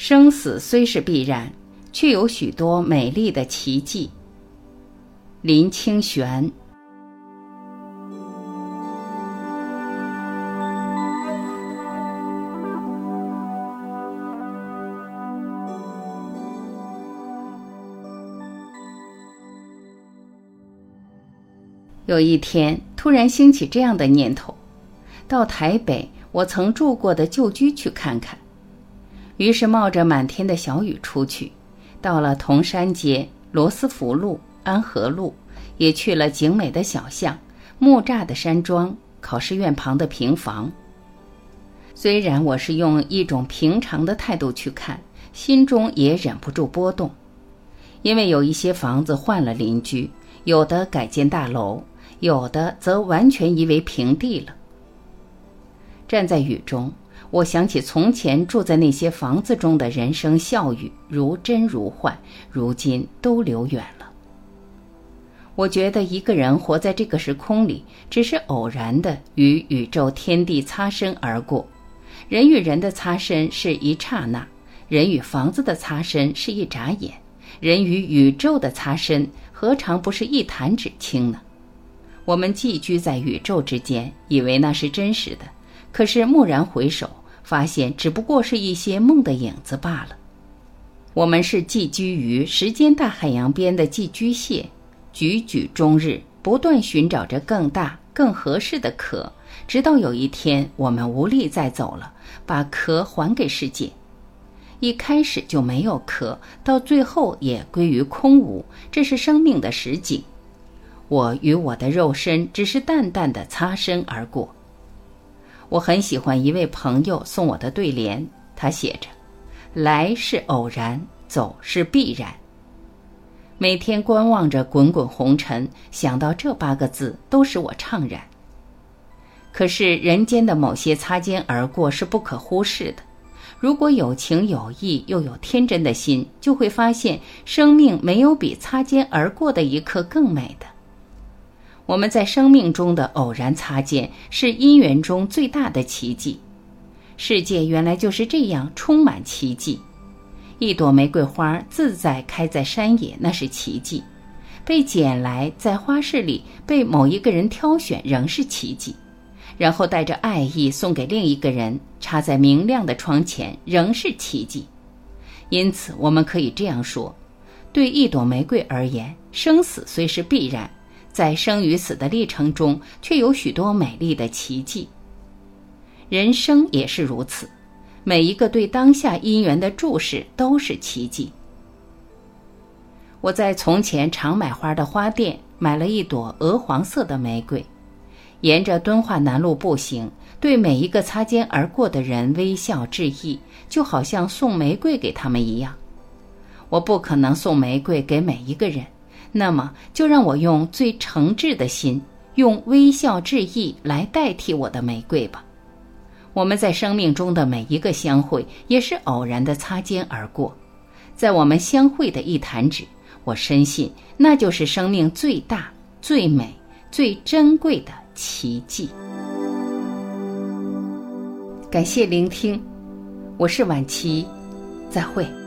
生死虽是必然，却有许多美丽的奇迹。林清玄。有一天，突然兴起这样的念头：到台北我曾住过的旧居去看看。于是冒着满天的小雨出去，到了铜山街、罗斯福路、安和路，也去了景美的小巷、木栅的山庄、考试院旁的平房。虽然我是用一种平常的态度去看，心中也忍不住波动，因为有一些房子换了邻居，有的改建大楼。有的则完全夷为平地了。站在雨中，我想起从前住在那些房子中的人生笑语，如真如幻，如今都流远了。我觉得一个人活在这个时空里，只是偶然的与宇宙天地擦身而过。人与人的擦身是一刹那，人与房子的擦身是一眨眼，人与宇宙的擦身何尝不是一弹指轻呢？我们寄居在宇宙之间，以为那是真实的，可是蓦然回首，发现只不过是一些梦的影子罢了。我们是寄居于时间大海洋边的寄居蟹，踽踽终日，不断寻找着更大、更合适的壳，直到有一天我们无力再走了，把壳还给世界。一开始就没有壳，到最后也归于空无，这是生命的实景。我与我的肉身只是淡淡的擦身而过。我很喜欢一位朋友送我的对联，他写着：“来是偶然，走是必然。”每天观望着滚滚红尘，想到这八个字，都使我怅然。可是人间的某些擦肩而过是不可忽视的。如果有情有义，又有天真的心，就会发现生命没有比擦肩而过的一刻更美的。我们在生命中的偶然擦肩，是因缘中最大的奇迹。世界原来就是这样充满奇迹。一朵玫瑰花自在开在山野，那是奇迹；被捡来在花市里被某一个人挑选，仍是奇迹；然后带着爱意送给另一个人，插在明亮的窗前，仍是奇迹。因此，我们可以这样说：对一朵玫瑰而言，生死虽是必然。在生与死的历程中，却有许多美丽的奇迹。人生也是如此，每一个对当下因缘的注视都是奇迹。我在从前常买花的花店买了一朵鹅黄色的玫瑰，沿着敦化南路步行，对每一个擦肩而过的人微笑致意，就好像送玫瑰给他们一样。我不可能送玫瑰给每一个人。那么，就让我用最诚挚的心，用微笑致意来代替我的玫瑰吧。我们在生命中的每一个相会，也是偶然的擦肩而过。在我们相会的一弹指，我深信那就是生命最大、最美、最珍贵的奇迹。感谢聆听，我是晚琪，再会。